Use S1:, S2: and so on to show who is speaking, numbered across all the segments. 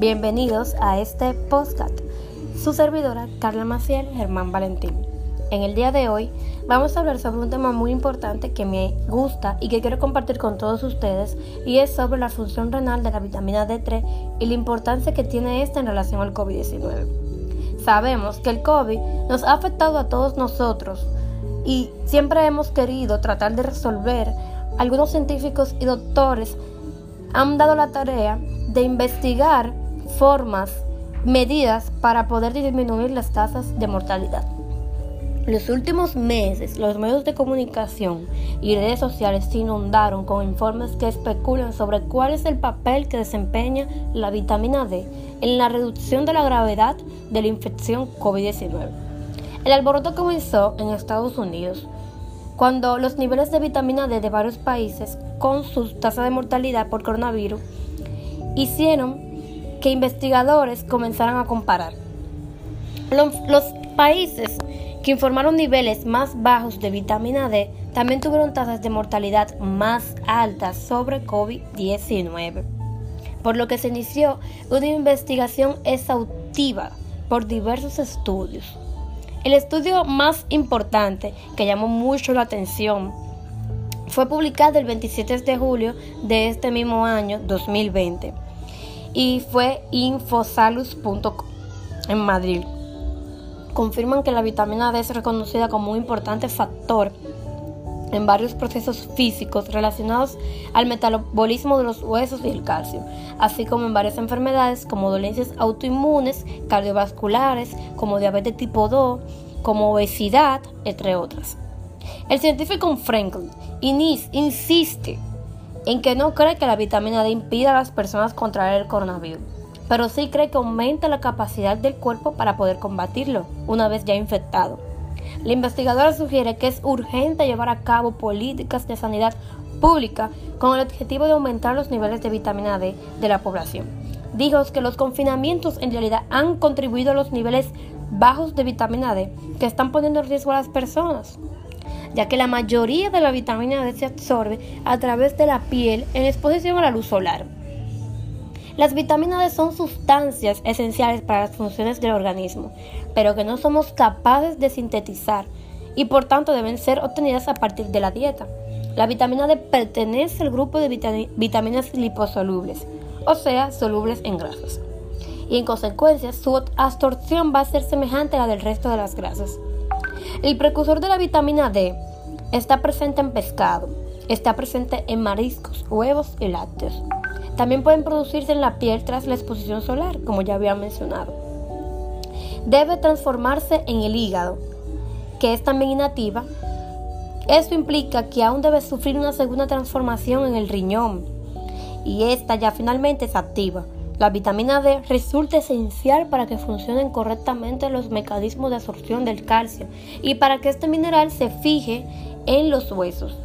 S1: Bienvenidos a este podcast. Su servidora Carla Maciel Germán Valentín. En el día de hoy vamos a hablar sobre un tema muy importante que me gusta y que quiero compartir con todos ustedes y es sobre la función renal de la vitamina D3 y la importancia que tiene esta en relación al COVID-19. Sabemos que el COVID nos ha afectado a todos nosotros y siempre hemos querido tratar de resolver. Algunos científicos y doctores han dado la tarea de investigar formas, medidas para poder disminuir las tasas de mortalidad. Los últimos meses, los medios de comunicación y redes sociales se inundaron con informes que especulan sobre cuál es el papel que desempeña la vitamina D en la reducción de la gravedad de la infección COVID-19. El alboroto comenzó en Estados Unidos, cuando los niveles de vitamina D de varios países con sus tasas de mortalidad por coronavirus hicieron que investigadores comenzaran a comparar. Los, los países que informaron niveles más bajos de vitamina D también tuvieron tasas de mortalidad más altas sobre COVID-19, por lo que se inició una investigación exhaustiva por diversos estudios. El estudio más importante que llamó mucho la atención fue publicado el 27 de julio de este mismo año 2020 y fue infosalus.com en Madrid confirman que la vitamina D es reconocida como un importante factor en varios procesos físicos relacionados al metabolismo de los huesos y el calcio, así como en varias enfermedades como dolencias autoinmunes, cardiovasculares, como diabetes tipo 2, como obesidad, entre otras. El científico Franklin insiste en que no cree que la vitamina D impida a las personas contraer el coronavirus pero sí cree que aumenta la capacidad del cuerpo para poder combatirlo una vez ya infectado. La investigadora sugiere que es urgente llevar a cabo políticas de sanidad pública con el objetivo de aumentar los niveles de vitamina D de la población. Dijo que los confinamientos en realidad han contribuido a los niveles bajos de vitamina D que están poniendo en riesgo a las personas, ya que la mayoría de la vitamina D se absorbe a través de la piel en exposición a la luz solar. Las vitaminas D son sustancias esenciales para las funciones del organismo, pero que no somos capaces de sintetizar y por tanto deben ser obtenidas a partir de la dieta. La vitamina D pertenece al grupo de vitaminas liposolubles, o sea, solubles en grasas. Y en consecuencia, su absorción va a ser semejante a la del resto de las grasas. El precursor de la vitamina D está presente en pescado, está presente en mariscos, huevos y lácteos. También pueden producirse en la piel tras la exposición solar, como ya había mencionado. Debe transformarse en el hígado, que es también inativa. Esto implica que aún debe sufrir una segunda transformación en el riñón, y esta ya finalmente es activa. La vitamina D resulta esencial para que funcionen correctamente los mecanismos de absorción del calcio y para que este mineral se fije en los huesos.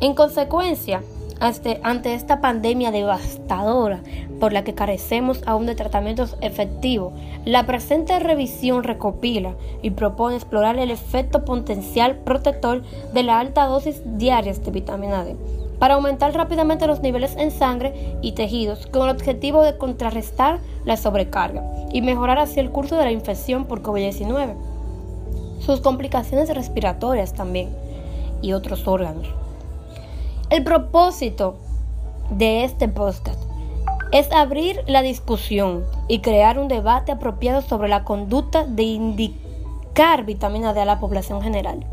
S1: En consecuencia, ante esta pandemia devastadora por la que carecemos aún de tratamientos efectivos, la presente revisión recopila y propone explorar el efecto potencial protector de la alta dosis diarias de vitamina D para aumentar rápidamente los niveles en sangre y tejidos con el objetivo de contrarrestar la sobrecarga y mejorar así el curso de la infección por COVID-19, sus complicaciones respiratorias también y otros órganos. El propósito de este podcast es abrir la discusión y crear un debate apropiado sobre la conducta de indicar vitamina D a la población general,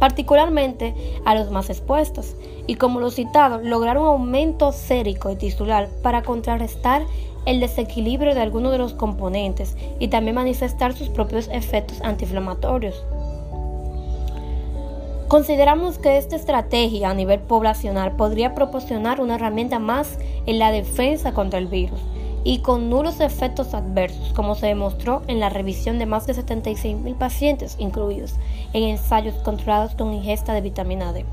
S1: particularmente a los más expuestos, y como lo citado, lograr un aumento sérico y tisular para contrarrestar el desequilibrio de algunos de los componentes y también manifestar sus propios efectos antiinflamatorios. Consideramos que esta estrategia a nivel poblacional podría proporcionar una herramienta más en la defensa contra el virus y con nulos efectos adversos, como se demostró en la revisión de más de 76.000 pacientes incluidos en ensayos controlados con ingesta de vitamina D.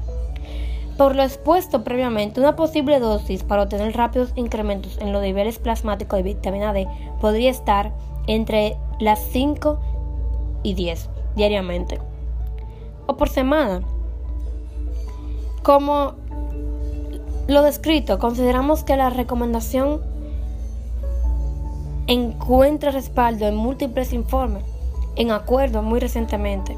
S1: Por lo expuesto previamente, una posible dosis para obtener rápidos incrementos en los niveles plasmáticos de vitamina D podría estar entre las 5 y 10 diariamente o por semana. Como lo descrito, consideramos que la recomendación encuentra respaldo en múltiples informes, en acuerdo muy recientemente.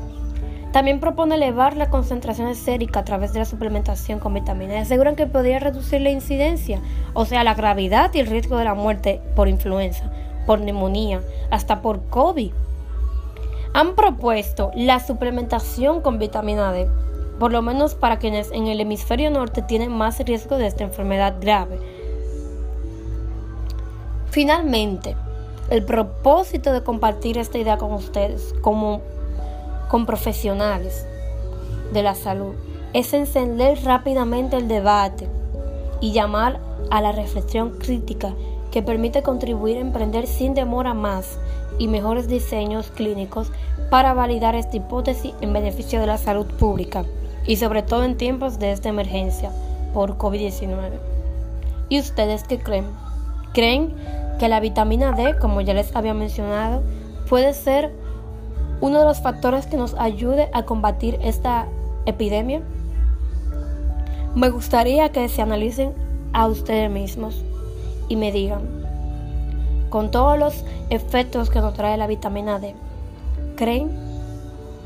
S1: También propone elevar las concentraciones séricas a través de la suplementación con vitaminas aseguran que podría reducir la incidencia, o sea, la gravedad y el riesgo de la muerte por influenza, por neumonía, hasta por COVID. Han propuesto la suplementación con vitamina D, por lo menos para quienes en el hemisferio norte tienen más riesgo de esta enfermedad grave. Finalmente, el propósito de compartir esta idea con ustedes como con profesionales de la salud es encender rápidamente el debate y llamar a la reflexión crítica que permite contribuir a emprender sin demora más y mejores diseños clínicos para validar esta hipótesis en beneficio de la salud pública y sobre todo en tiempos de esta emergencia por COVID-19. ¿Y ustedes qué creen? ¿Creen que la vitamina D, como ya les había mencionado, puede ser uno de los factores que nos ayude a combatir esta epidemia? Me gustaría que se analicen a ustedes mismos y me digan, con todos los efectos que nos trae la vitamina D, ¿creen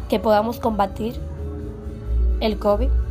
S1: que podamos combatir el COVID?